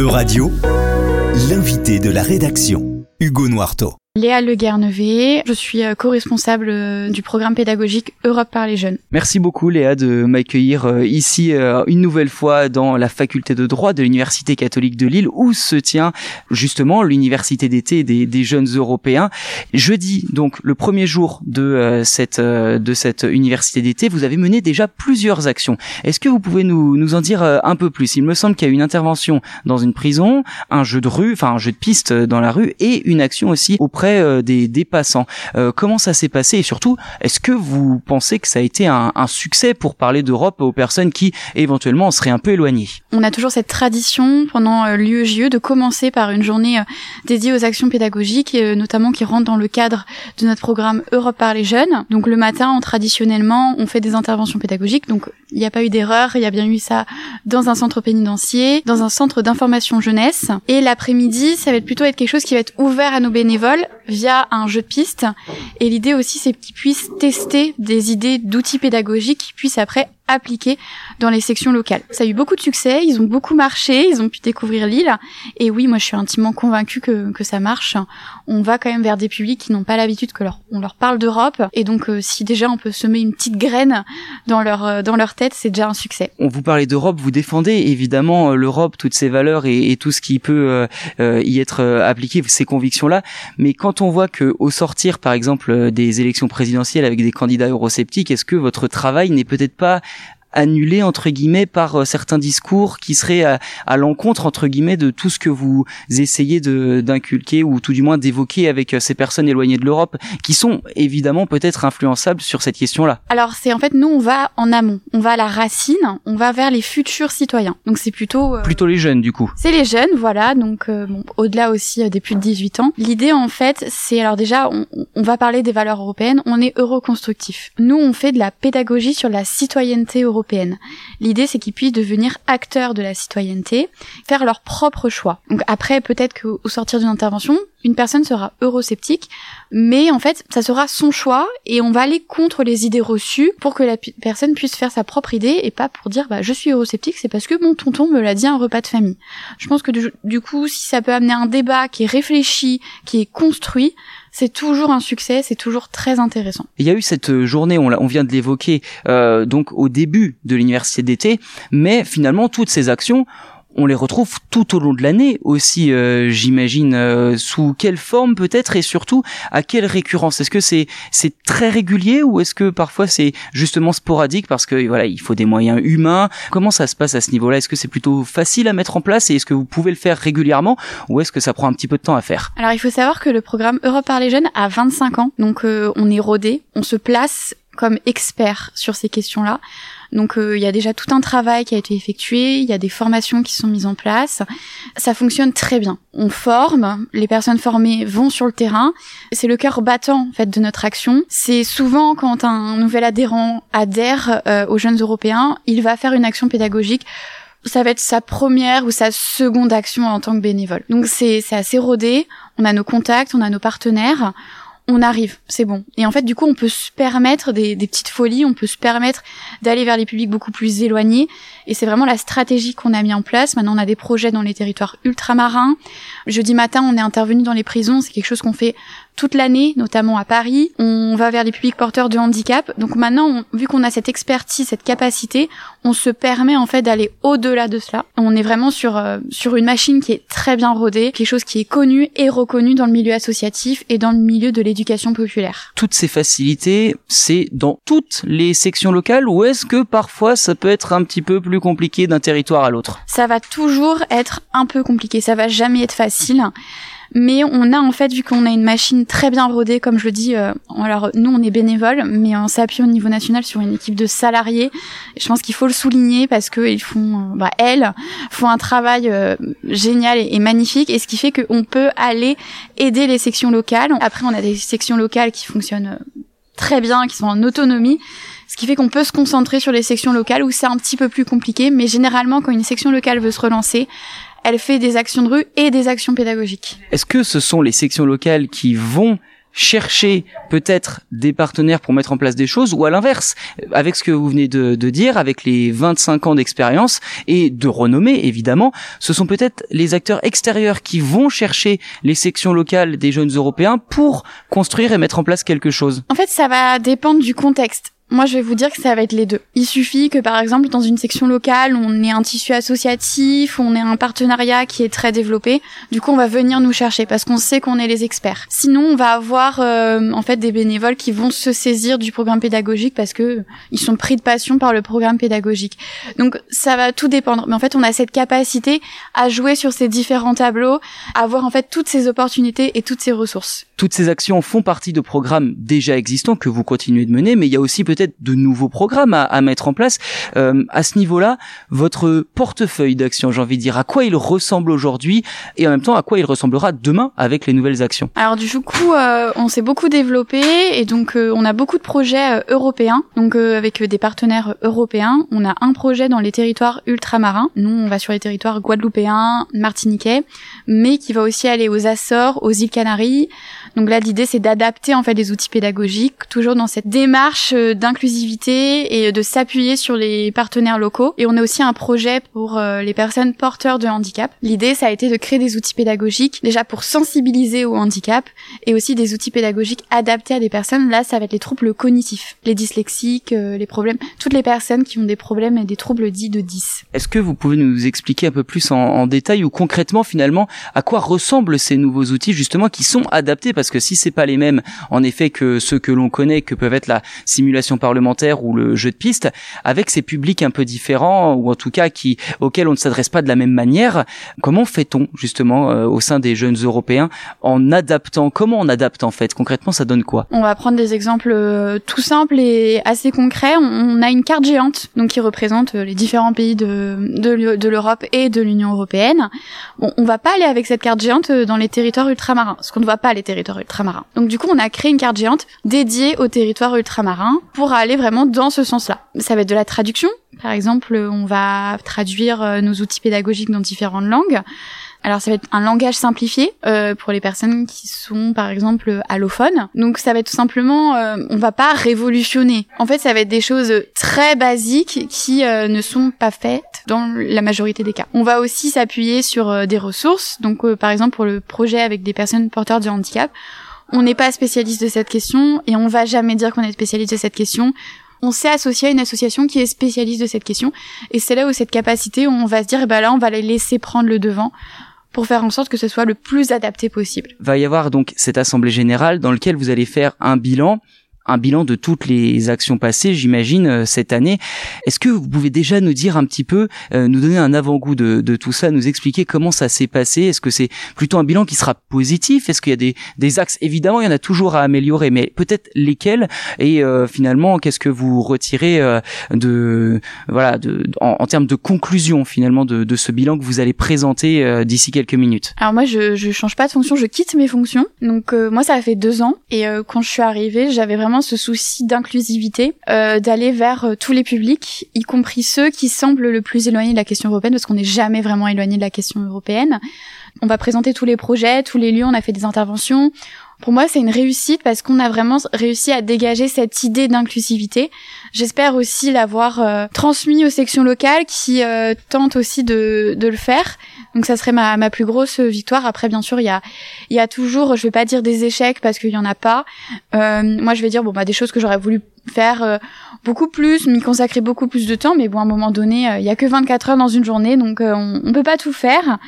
E-Radio, l'invité de la rédaction, Hugo Noirteau. Léa Le Guernevet, je suis euh, co-responsable euh, du programme pédagogique Europe par les jeunes. Merci beaucoup Léa de m'accueillir euh, ici une nouvelle fois dans la faculté de droit de l'Université catholique de Lille où se tient justement l'université d'été des, jeunes européens. Jeudi, donc le premier jour de cette de cette université d'été, vous avez mené déjà plusieurs actions. Est-ce que vous pouvez nous, nous en dire un peu plus? Il me semble qu'il y a une intervention dans une prison, un jeu de rue, enfin un jeu de piste dans la rue et une action aussi auprès euh, des, passants. Euh, comment ça s'est passé et surtout, est-ce que vous pensez que ça a été un, succès pour parler d'Europe aux personnes qui éventuellement seraient un peu éloignées? On a toujours cette tradition pendant euh, l'UEJE de commencer par une journée dédiée aux actions pédagogiques, notamment qui rentrent dans le cadre de notre programme Europe par les jeunes. Donc le matin, traditionnellement, on fait des interventions pédagogiques. Donc il n'y a pas eu d'erreur, il y a bien eu ça dans un centre pénitentiaire, dans un centre d'information jeunesse. Et l'après-midi, ça va plutôt être quelque chose qui va être ouvert à nos bénévoles via un jeu de piste. Et l'idée aussi, c'est qu'ils puissent tester des idées d'outils pédagogiques qui puissent après appliquer dans les sections locales. Ça a eu beaucoup de succès, ils ont beaucoup marché, ils ont pu découvrir l'île. Et oui, moi je suis intimement convaincue que, que ça marche. On va quand même vers des publics qui n'ont pas l'habitude que leur, on leur parle d'Europe. Et donc euh, si déjà on peut semer une petite graine dans leur, euh, dans leur tête, c'est déjà un succès. On vous parlait d'Europe, vous défendez évidemment euh, l'Europe, toutes ses valeurs et, et, tout ce qui peut y être appliqué, ces convictions-là. Mais quand on voit que au sortir, par exemple, des élections présidentielles avec des candidats eurosceptiques, est-ce que votre travail n'est peut-être pas annulé entre guillemets par euh, certains discours qui seraient à, l'encontre entre guillemets de tout ce que vous essayez d'inculquer ou tout du moins d'évoquer avec euh, ces personnes éloignées de l'Europe qui sont évidemment peut-être influençables sur cette question-là. Alors c'est en fait nous on va en amont, on va à la racine, on va vers les futurs citoyens. Donc c'est plutôt euh, plutôt les jeunes du coup. C'est les jeunes, voilà. Donc bon, au-delà aussi des plus de 18 ans. L'idée en fait, c'est alors déjà on, on va parler des valeurs européennes, on est euroconstructif. Nous on fait de la pédagogie sur la citoyenneté européenne L'idée, c'est qu'ils puissent devenir acteurs de la citoyenneté, faire leur propre choix. Donc après, peut-être qu'au sortir d'une intervention, une personne sera eurosceptique, mais en fait, ça sera son choix et on va aller contre les idées reçues pour que la personne puisse faire sa propre idée et pas pour dire bah je suis eurosceptique, c'est parce que mon tonton me l'a dit à un repas de famille. Je pense que du coup, si ça peut amener un débat qui est réfléchi, qui est construit, c'est toujours un succès, c'est toujours très intéressant. Il y a eu cette euh, journée, on, vient de l'évoquer, euh, donc au début de l'université d'été, mais finalement toutes ces actions on les retrouve tout au long de l'année aussi, euh, j'imagine. Euh, sous quelle forme peut-être et surtout à quelle récurrence? Est-ce que c'est très régulier ou est-ce que parfois c'est justement sporadique parce que voilà il faut des moyens humains? Comment ça se passe à ce niveau-là? Est-ce que c'est plutôt facile à mettre en place et est-ce que vous pouvez le faire régulièrement ou est-ce que ça prend un petit peu de temps à faire? Alors il faut savoir que le programme Europe par les jeunes a 25 ans, donc euh, on est rodé, on se place comme expert sur ces questions-là. Donc euh, il y a déjà tout un travail qui a été effectué, il y a des formations qui sont mises en place. Ça fonctionne très bien. On forme, les personnes formées vont sur le terrain. C'est le cœur battant en fait de notre action. C'est souvent quand un nouvel adhérent adhère euh, aux jeunes européens, il va faire une action pédagogique ça va être sa première ou sa seconde action en tant que bénévole. Donc c'est assez rodé, on a nos contacts, on a nos partenaires, on arrive, c'est bon. Et en fait, du coup, on peut se permettre des, petites folies, on peut se permettre d'aller vers les publics beaucoup plus éloignés. Et c'est vraiment la stratégie qu'on a mis en place. Maintenant, on a des projets dans les territoires ultramarins. Jeudi matin, on est intervenu dans les prisons. C'est quelque chose qu'on fait toute l'année, notamment à Paris. On va vers les publics porteurs de handicap. Donc maintenant, vu qu'on a cette expertise, cette capacité, on se permet en fait d'aller au-delà de cela. On est vraiment sur euh, sur une machine qui est très bien rodée, quelque chose qui est connu et reconnu dans le milieu associatif et dans le milieu de l'éducation populaire. Toutes ces facilités, c'est dans toutes les sections locales ou est-ce que parfois ça peut être un petit peu plus compliqué d'un territoire à l'autre? Ça va toujours être un peu compliqué, ça va jamais être facile mais on a en fait vu qu'on a une machine très bien rodée comme je le dis euh, alors nous on est bénévoles mais on s'appuie au niveau national sur une équipe de salariés. Je pense qu'il faut le souligner parce que ils font euh, bah, elles font un travail euh, génial et, magnifique. Et ce qui fait qu'on peut aller aider les sections locales. Après on a des sections locales qui fonctionnent très bien qui sont en autonomie. Ce qui fait qu'on peut se concentrer sur les sections locales où c'est un petit peu plus compliqué, mais généralement quand une section locale veut se relancer, elle fait des actions de rue et des actions pédagogiques. Est-ce que ce sont les sections locales qui vont chercher peut-être des partenaires pour mettre en place des choses ou à l'inverse, avec ce que vous venez de, de dire, avec les 25 ans d'expérience et de renommée évidemment, ce sont peut-être les acteurs extérieurs qui vont chercher les sections locales des jeunes européens pour construire et mettre en place quelque chose? En fait, ça va dépendre du contexte. Moi, je vais vous dire que ça va être les deux. Il suffit que, par exemple, dans une section locale, on ait un tissu associatif, on ait un partenariat qui est très développé. Du coup, on va venir nous chercher parce qu'on sait qu'on est les experts. Sinon, on va avoir euh, en fait des bénévoles qui vont se saisir du programme pédagogique parce que ils sont pris de passion par le programme pédagogique. Donc, ça va tout dépendre. Mais en fait, on a cette capacité à jouer sur ces différents tableaux, à avoir en fait toutes ces opportunités et toutes ces ressources. Toutes ces actions font partie de programmes déjà existants que vous continuez de mener, mais il y a aussi peut-être de nouveaux programmes à, mettre en place. Euh, à ce niveau-là, votre portefeuille d'actions, j'ai envie de dire, à quoi il ressemble aujourd'hui et en même temps à quoi il ressemblera demain avec les nouvelles actions? Alors du coup, euh, on s'est beaucoup développé et donc euh, on a beaucoup de projets européens, donc avec des partenaires européens. On a un projet dans les territoires ultramarins. Nous, on va sur les territoires guadeloupéens, martiniquais, mais qui va aussi aller aux Açores, aux îles Canaries. Donc là, l'idée, c'est d'adapter en fait les outils pédagogiques, toujours dans cette démarche d'inclusivité et de s'appuyer sur les partenaires locaux. Et on a aussi un projet pour euh, les personnes porteurs de handicap. L'idée, ça a été de créer des outils pédagogiques, déjà pour sensibiliser au handicap, et aussi des outils pédagogiques adaptés à des personnes. Là, ça va être les troubles cognitifs, les dyslexiques, euh, les problèmes, toutes les personnes qui ont des problèmes et des troubles dits de 10. Est-ce que vous pouvez nous expliquer un peu plus en, en détail ou concrètement finalement à quoi ressemblent ces nouveaux outils justement qui sont adaptés? Parce que si c'est pas les mêmes en effet que ceux que l'on connaît que peuvent être la simulation parlementaire ou le jeu de piste avec ces publics un peu différents ou en tout cas qui auxquels on ne s'adresse pas de la même manière comment fait-on justement euh, au sein des jeunes européens en adaptant comment on adapte en fait? Concrètement ça donne quoi? On va prendre des exemples euh, tout simples et assez concrets. On, a une carte géante donc qui représente euh, les différents pays de de, l'Europe et de l'Union européenne. Bon on va pas aller avec cette carte géante dans les territoires ultramarins parce qu'on ne voit pas les territoires ultramarins. Donc du coup on a créé une carte géante dédiée aux territoires ultramarins pour aller vraiment dans ce sens-là. Ça va être de la traduction. Par exemple, on va traduire euh, nos outils pédagogiques dans différentes langues. Alors ça va être un langage simplifié euh, pour les personnes qui sont par exemple allophones. Donc ça va être tout simplement, euh, on va pas révolutionner. En fait, ça va être des choses très basiques qui euh, ne sont pas faites dans la majorité des cas. On va aussi s'appuyer sur des ressources. Donc par exemple pour le projet avec des personnes porteurs de handicap, on n'est pas spécialiste de cette question et on va jamais dire qu'on est spécialiste de cette question. On s'est associé à une association qui est spécialiste de cette question et c'est là où cette capacité on va se dire eh ben là on va les laisser prendre le devant pour faire en sorte que ce soit le plus adapté possible. Va y avoir donc cette assemblée générale dans laquelle vous allez faire un bilan un bilan de toutes les actions passées, j'imagine, euh, cette année. Est-ce que vous pouvez déjà nous dire un petit peu, euh, nous donner un avant-goût de, de, tout ça, nous expliquer comment ça s'est passé? Est-ce que c'est plutôt un bilan qui sera positif? Est-ce qu'il y a des, des, axes? Évidemment, il y en a toujours à améliorer, mais peut-être lesquels? Et euh, finalement, qu'est-ce que vous retirez de voilà, de, en, en, termes de conclusion finalement de, de, ce bilan que vous allez présenter d'ici quelques minutes? Alors moi, je, je change pas de fonction, je quitte mes fonctions. Donc moi, ça fait deux ans, et quand je suis arrivée, j'avais vraiment ce souci d'inclusivité, euh, d'aller vers euh, tous les publics, y compris ceux qui semblent le plus éloignés de la question européenne, parce qu'on n'est jamais vraiment éloigné de la question européenne. On va présenter tous les projets, tous les lieux, on a fait des interventions. Pour moi, c'est une réussite parce qu'on a vraiment réussi à dégager cette idée d'inclusivité. J'espère aussi l'avoir euh, transmis aux sections locales qui euh, tentent aussi de, de le faire. Donc ça serait ma, ma plus grosse victoire. Après, bien sûr, il y a, y a toujours, je vais pas dire des échecs parce qu'il y en a pas. Euh, moi, je vais dire bon bah des choses que j'aurais voulu faire euh, beaucoup plus, m'y consacrer beaucoup plus de temps, mais bon, à un moment donné, euh, il y a que 24 heures dans une journée, donc euh, on, on, peut pas tout faire.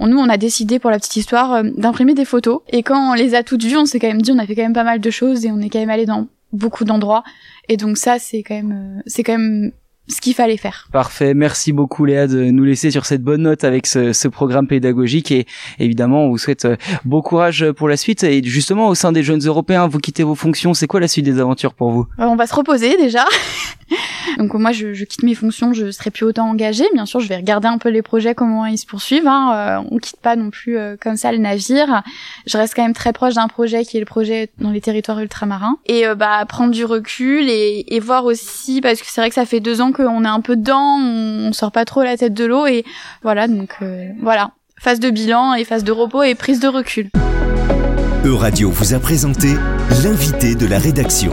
nous, on a décidé, pour la petite histoire, d'imprimer des photos, et quand on les a toutes vues, on s'est quand même dit, on a fait quand même pas mal de choses, et on est quand même allé dans beaucoup d'endroits, et donc ça, c'est quand même, c'est quand même ce qu'il fallait faire. Parfait, merci beaucoup Léa de nous laisser sur cette bonne note avec ce, ce, programme pédagogique. Et évidemment on vous souhaite euh, bon courage pour la suite. Et justement au sein des jeunes européens vous quittez vos fonctions, c'est quoi la suite des aventures pour vous? Euh, On va se reposer déjà. Donc moi je, je, quitte mes fonctions, je serai plus autant engagée. Bien sûr, je vais regarder un peu les projets comment ils se poursuivent. Hein. Euh, on quitte pas non plus comme ça le navire. Je reste quand même très proche d'un projet qui est le projet dans les territoires ultramarins et bah prendre du recul et, et voir aussi parce que c'est vrai que ça fait deux ans que on est un peu dedans, on, sort pas trop la tête de l'eau et voilà donc euh, voilà phase de bilan et phase de repos et prise de recul. Euradio vous a présenté l'invité de la rédaction.